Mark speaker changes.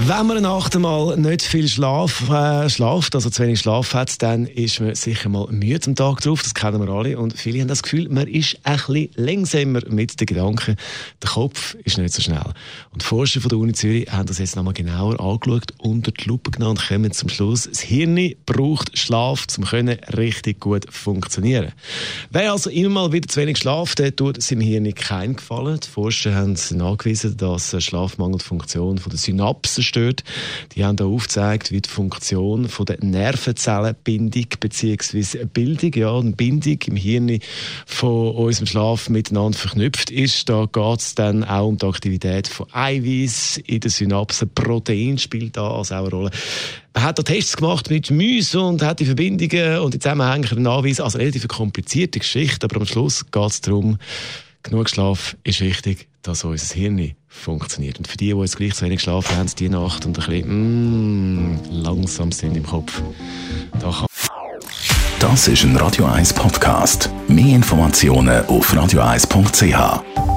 Speaker 1: Wenn man eine Nacht einmal nicht viel Schlaf, äh, schlaft, also zu wenig Schlaf hat, dann ist man sicher mal müde am Tag drauf. Das kennen wir alle. Und viele haben das Gefühl, man ist ein bisschen langsamer mit den Gedanken. Der Kopf ist nicht so schnell. Und die Forscher von der Uni Zürich haben das jetzt nochmal genauer angeschaut, unter die Lupe genommen und kommen zum Schluss, das Hirn braucht Schlaf, um richtig gut funktionieren. Wer also immer mal wieder zu wenig schlaft, der tut seinem Hirn keinen Gefallen. Die Forscher haben nachgewiesen, dass Schlafmangel die Funktion der Synapsen stört. Die haben da aufgezeigt, wie die Funktion von der Nervenzellenbindung bzw. Bildung, ja, eine Bindung im Hirn von unserem Schlaf miteinander verknüpft ist. Da geht es dann auch um die Aktivität von Eiweiß in den Synapsen. Protein spielt da also auch eine Rolle. Man hat da Tests gemacht mit Mäusen und hat die Verbindungen und die Zusammenhänge nachweisen. Also relativ komplizierte Geschichte, aber am Schluss geht es darum, genug Schlaf ist wichtig, dass unser Hirn funktioniert. Und für die, die jetzt gleich zu wenig schlafen haben, die Nacht und ein bisschen mm, langsam sind im Kopf, da
Speaker 2: Das ist ein Radio 1 Podcast. Mehr Informationen auf radio1.ch.